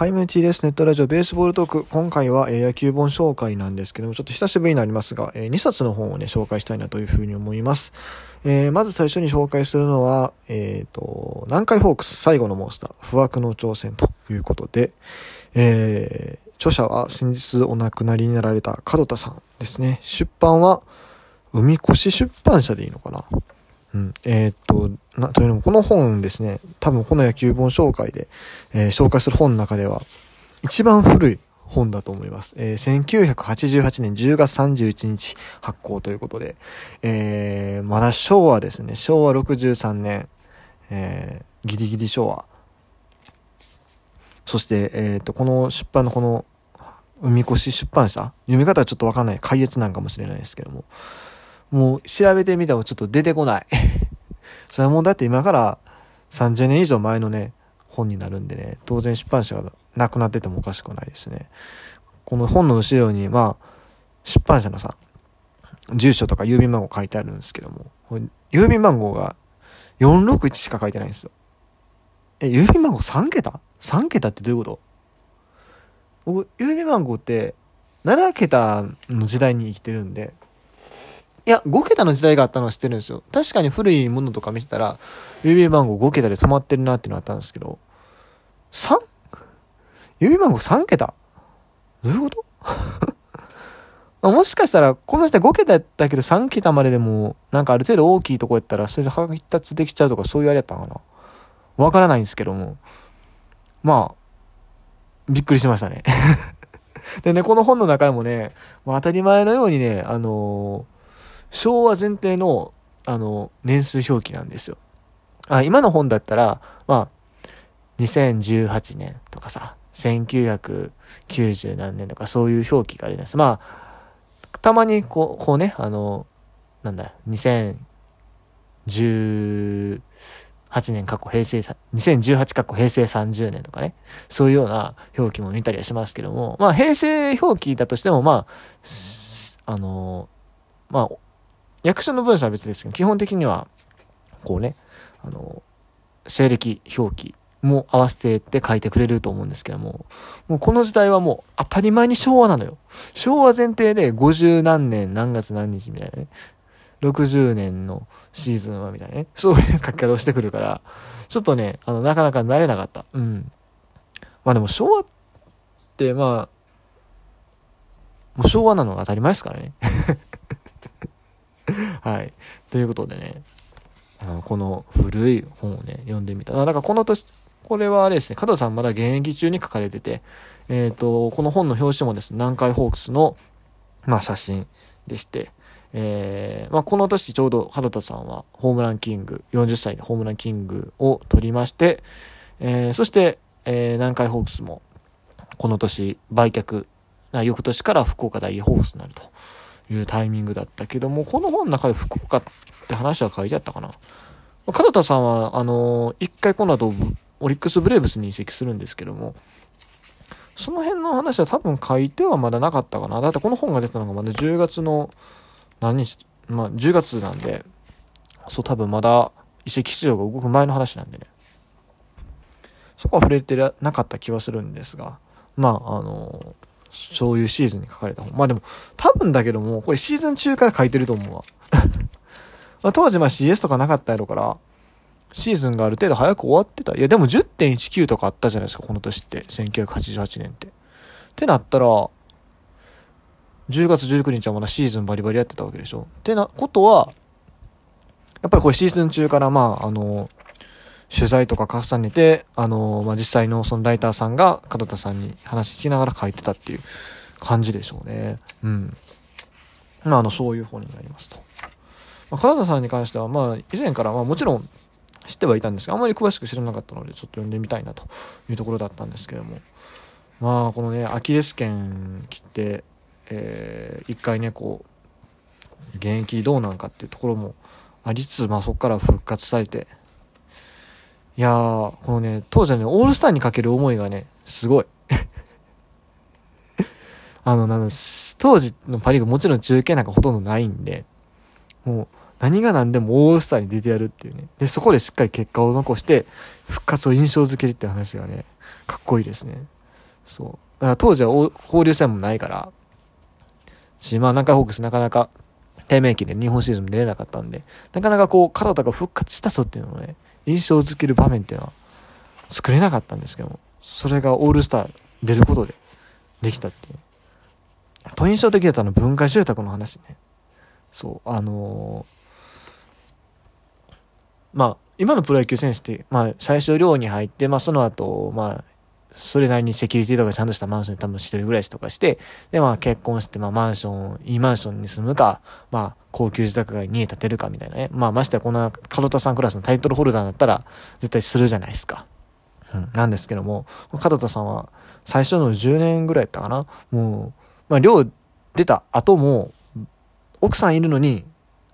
はい、ムーチーです。ネットラジオベースボールトーク。今回は、えー、野球本紹介なんですけども、ちょっと久しぶりになりますが、えー、2冊の本をね、紹介したいなというふうに思います。えー、まず最初に紹介するのは、えっ、と、南海ホークス最後のモンスター、不惑の挑戦ということで、え著者は先日お亡くなりになられた門田さんですね。出版は、海越出版社でいいのかな？うん。えー、っと、な、というのも、この本ですね、多分この野球本紹介で、えー、紹介する本の中では、一番古い本だと思います。えー、1988年10月31日発行ということで、えー、まだ昭和ですね、昭和63年、えー、ギリギリ昭和。そして、えっ、と、この出版のこの、海越出版社？読み方はちょっとわかんない。開越なんかもしれないですけども、もう調べてみてもちょっと出てこない。それはもうだって今から30年以上前のね、本になるんでね、当然出版社がなくなっててもおかしくないですね。この本の後ろに、まあ、出版社のさ、住所とか郵便番号書いてあるんですけども、郵便番号が461しか書いてないんですよ。え、郵便番号3桁 ?3 桁ってどういうこと？僕、郵便番号って7桁の時代に生きてるんで、いや、5桁の時代があったのは知ってるんですよ。確かに古いものとか見てたら、郵便番号5桁で止まってるなっていうのがあったんですけど、3? 郵便番号3桁？どういうこと？もしかしたら、この時代5桁やったけど3桁まででも、なんかある程度大きいとこやったら、それで配達できちゃうとかそういうあれやったのかな？わからないんですけども。まあ、びっくりしましたね でね、この本の中でもね、まあ、当たり前のようにね、あのー昭和前提の、あの、年数表記なんですよ。あ、今の本だったら、まあ、2018年とかさ、1990何年とかそういう表記があります。まあ、たまにこう、こうね、あの、なんだ、2018年過去平成、2018過去平成30年とかね、そういうような表記も見たりはしますけども、まあ平成表記だとしても、まあ、あの、まあ、役所の文章は別ですけど、基本的には、こうね、あの、西暦表記も合わせてって書いてくれると思うんですけども、もうこの時代はもう当たり前に昭和なのよ。昭和前提で50何年何月何日みたいなね。60年のシーズンはみたいなね。そういう書き方をしてくるから、ちょっとね、あの、なかなか慣れなかった。うん。まあでも昭和って、まあ、もう昭和なのが当たり前ですからね。はい。ということでね、あのこの古い本をね、読んでみた。だからこの年、これはあれですね、加藤さんまだ現役中に書かれてて、えっ、ー、と、この本の表紙もですね、南海ホークスの、まあ、写真でして、えー、まあ、この年ちょうど門田さんはホームランキング、40歳でホームランキングを取りまして、えー、そして、えー、南海ホークスもこの年売却、翌年から福岡大ホークスになると。いうタイミングだったけども、この本の中で福岡って話は書いてあったかな。門田さんは、あのー、一回この後、オリックスブレーブスに移籍するんですけども、その辺の話は多分書いてはまだなかったかな。だってこの本が出たのがまだ10月の、何日、まあ10月なんで、そう多分まだ移籍市場が動く前の話なんでね。そこは触れてなかった気はするんですが、まあ、あのーそういうシーズンに書かれた本。まあでも、多分だけども、これシーズン中から書いてると思うわ。ま当時まあ CS とかなかったやろから、シーズンがある程度早く終わってた。いやでも10.19とかあったじゃないですか、この年って。1988年って。ってなったら、10月19日はまだシーズンバリバリやってたわけでしょ。ってなことは、やっぱりこれシーズン中からまあ、あの、取材とか重ねて、あのー、まあ、実際のそのライターさんが門田さんに話聞きながら書いてたっていう感じでしょうね。うん。まあ、あの、そういう本になりますと。まあ、門田さんに関しては、まあ、以前から、まあ、もちろん知ってはいたんですが、あまり詳しく知らなかったので、ちょっと読んでみたいなというところだったんですけども。まあ、このね、アキレス腱切って、えー、一回ね、こう、現役どうなんかっていうところもありつつ、まあ、そこから復活されて、いやー、このね、当時はね、オールスターにかける思いがね、すごい。あの、なん当時のパリーグもちろん中継なんかほとんどないんで、もう、何が何でもオールスターに出てやるっていうね。で、そこでしっかり結果を残して、復活を印象づけるって話がね、かっこいいですね。そう。だから当時は交流戦もないから、し、まあ南海ホークスなかなか低迷期で日本シーズン出れなかったんで、なかなかこう、角田が復活したぞっていうのをね、印象づける場面っていうのは作れなかったんですけども、それがオールスター出ることでできたっていう。と印象的だったのは文化住宅の話ね。そう、あのー、まあ、今のプロ野球選手って、まあ、最初寮に入って、まあ、その後、まあ、それなりにセキュリティとかちゃんとしたマンションに多分一人暮らしとかして、で、まあ結婚して、まあマンション、いいマンションに住むか、まあ高級自宅街に建てるかみたいなね。まあましてやこんな門田さんクラスのタイトルホルダーだったら絶対するじゃないですか。うん。なんですけども、門田さんは最初の10年ぐらいやったかな。もう、まあ寮出た後も、奥さんいるのに、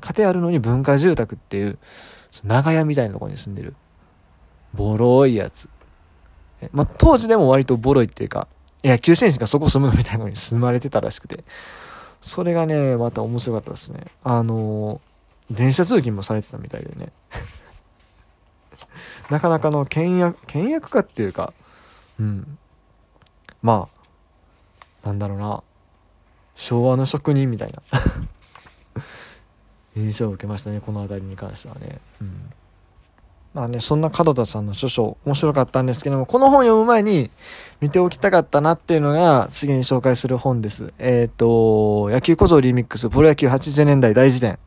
家庭あるのに文化住宅っていう、長屋みたいなところに住んでる。ボロいやつ。まあ、当時でも割とボロいっていうか、野球選手がそこ住むのみたいなのに住まれてたらしくて、それがね、また面白かったですね。あのー、電車通勤もされてたみたいでね。なかなかの倹約、倹約家っていうか、うん。まあ、なんだろうな。昭和の職人みたいな 印象を受けましたね、この辺りに関してはね。うんまあね、そんな門田さんの著書、面白かったんですけども、この本読む前に見ておきたかったなっていうのが、次に紹介する本です。えっ、ー、と、野球小僧リミックス、プロ野球80年代大辞典。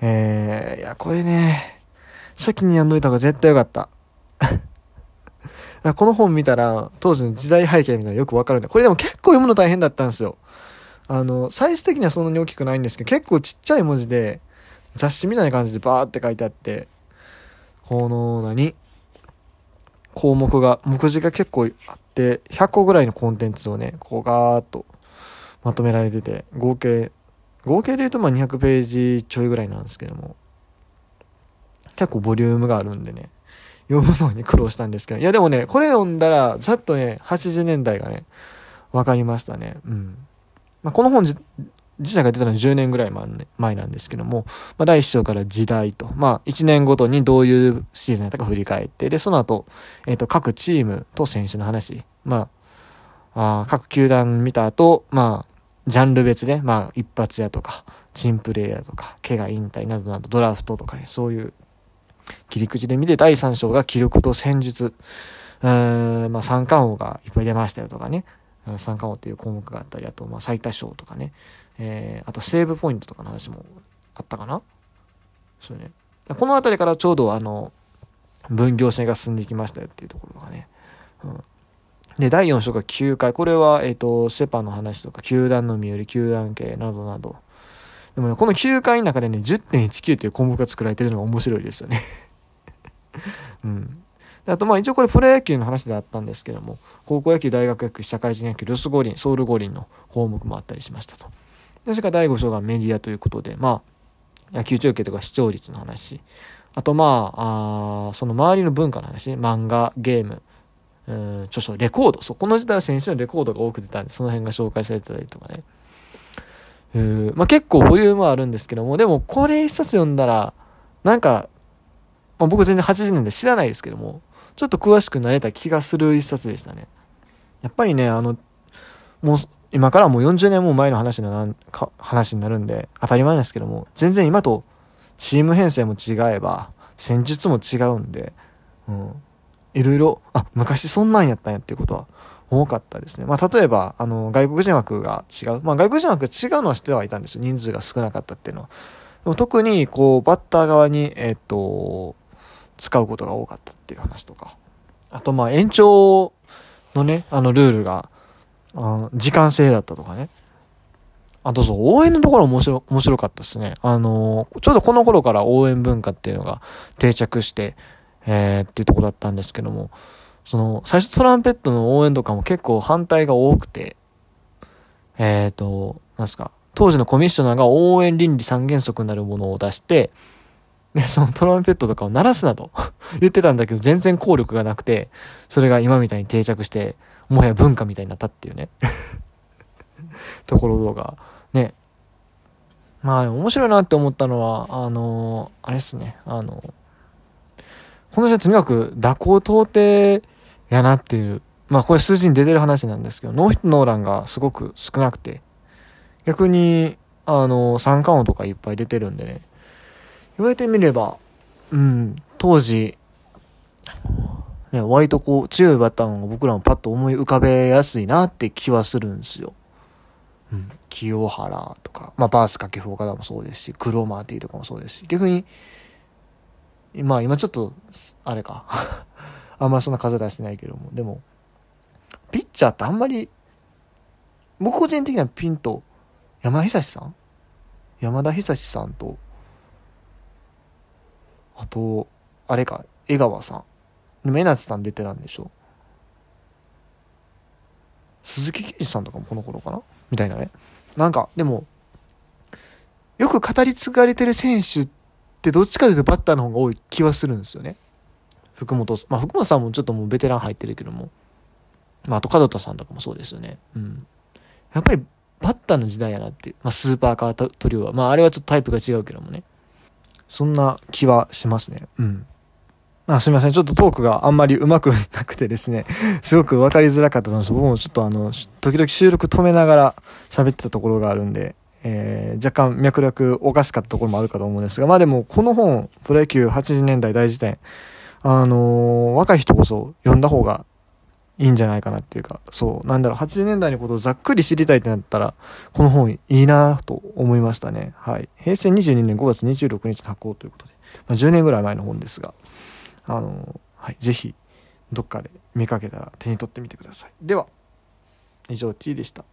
えー、いや、これね、先に読んどいた方が絶対よかった。この本見たら、当時の時代背景みたいなのよくわかるんで、これでも結構読むの大変だったんですよ。あの、サイズ的にはそんなに大きくないんですけど、結構ちっちゃい文字で、雑誌みたいな感じでバーって書いてあって、この何？項目が、目次が結構あって、100個ぐらいのコンテンツをね、こうガーッとまとめられてて、合計、合計で言うとまあ200ページちょいぐらいなんですけども、結構ボリュームがあるんでね、読むのに苦労したんですけど、いやでもね、これ読んだら、ざっとね、80年代がね、わかりましたね。うん。まあ、この本自体が出たのは10年ぐらい前なんですけども、まあ、第1章から時代と、まあ、1年ごとにどういうシーズンやったか振り返って、で、その後、えっ、ー、と、各チームと選手の話、まあ、あ各球団見た後、まあ、ジャンル別で、まあ、一発屋とか、チンプレーヤーとか、怪我引退などなど、ドラフトとかね、そういう切り口で見て、第3章が記録と戦術、うーん、まあ、三冠王がいっぱい出ましたよとかね、三冠王っていう項目があったり、あと、まあ、最多勝とかね、えー、あとセーブポイントとかの話もあったかなそうね。この辺りからちょうどあの、分業制が進んでいきましたよっていうところがね。うん。で、第4章が9回。これは、えっ、ー、と、セパの話とか、球団の身寄り、球団系などなど。でもね、この9回の中でね、10.19っていう項目が作られてるのが面白いですよね うん。あと、まあ一応これプロ野球の話であったんですけども、高校野球、大学野球、社会人野球、ロス五輪、ソウル五輪の項目もあったりしましたと。で、それから第5章がメディアということで、まあ、野球中継とか視聴率の話。あと、まあ、あその周りの文化の話、漫画、ゲーム、うん、著書、レコード。そう、この時代は先週のレコードが多く出たんで、その辺が紹介されてたりとかね。えー、まあ結構ボリュームはあるんですけども、でもこれ一冊読んだら、なんか、まあ、僕全然80年で知らないですけども、ちょっと詳しくなれた気がする一冊でしたね。やっぱりね、あの、もう、今からもう40年も前の話なか話になるんで、当たり前ですけども、全然今とチーム編成も違えば、戦術も違うんで、うん。いろいろ、あ、昔そんなんやったんやっていうことは多かったですね。まあ、例えば、あの、外国人枠が違う。まあ、外国人枠が違うのは知ってはいたんですよ。人数が少なかったっていうのは。でも特に、こう、バッター側に、えっ、と、使うことが多かったっていう話とか。あと、まあ、延長のね、あの、ルールが、あ時間制だったとかね。あとそう、応援のところ面白、面白かったですね。あの、ちょうどこの頃から応援文化っていうのが定着して、えー、っていうとこだったんですけども、その、最初トランペットの応援とかも結構反対が多くて、えっ、ー、と、なんすか、当時のコミッショナーが応援倫理三原則になるものを出して、で、そのトランペットとかを鳴らすなと 言ってたんだけど、全然効力がなくて、それが今みたいに定着して、もはや文化みたいになったっていうね。ところが、ね。まあ、面白いなって思ったのは、あのー、あれっすね、あのー、この人はとにかく蛇行到底やなっていう。まあこれ数字に出てる話なんですけど、ノーヒットノーランがすごく少なくて、逆に、あの、三冠王とかいっぱい出てるんでね、言われてみれば、うん、当時、ね、割とこう、強いバッターの方が僕らもパッと思い浮かべやすいなって気はするんですよ。うん、清原とか、まあ、バース掛布岡田もそうですし、クロマーティとかもそうですし、逆に、まあ今ちょっと、あれか あんまそんな数出してないけども、でも、ピッチャーってあんまり、僕個人的にはピンと、山田久志さん？山田久志さんと、あと、あれか、江川さん。でも江夏さん出てなんでしょ鈴木啓司さんとかもこの頃かな？みたいなね。なんか、でも、よく語り継がれてる選手ってどっちかというとバッターの方が多い気はするんですよね。福本、まあ福本さんもちょっともうベテラン入ってるけども。まああと門田さんとかもそうですよね。うん。やっぱりバッターの時代やなっていう。まあスーパーカートリオは。まああれはちょっとタイプが違うけどもね。そんな気はしますね。うん。あすみません。ちょっとトークがあんまり上手くなくてですね、すごく分かりづらかったと思います。僕もちょっとあの、時々収録止めながら喋ってたところがあるんで、えー、若干脈絡おかしかったところもあるかと思うんですが、まあでもこの本、プロ野球80年代大辞典、あのー、若い人こそ読んだ方がいいんじゃないかなっていうか、そう、なんだろう、80年代のことをざっくり知りたいってなったら、この本いいなと思いましたね。はい。平成22年5月26日発行ということで、まあ、10年ぐらい前の本ですが、あの、はい、ぜひ、どっかで見かけたら手に取ってみてください。では、以上、T でした。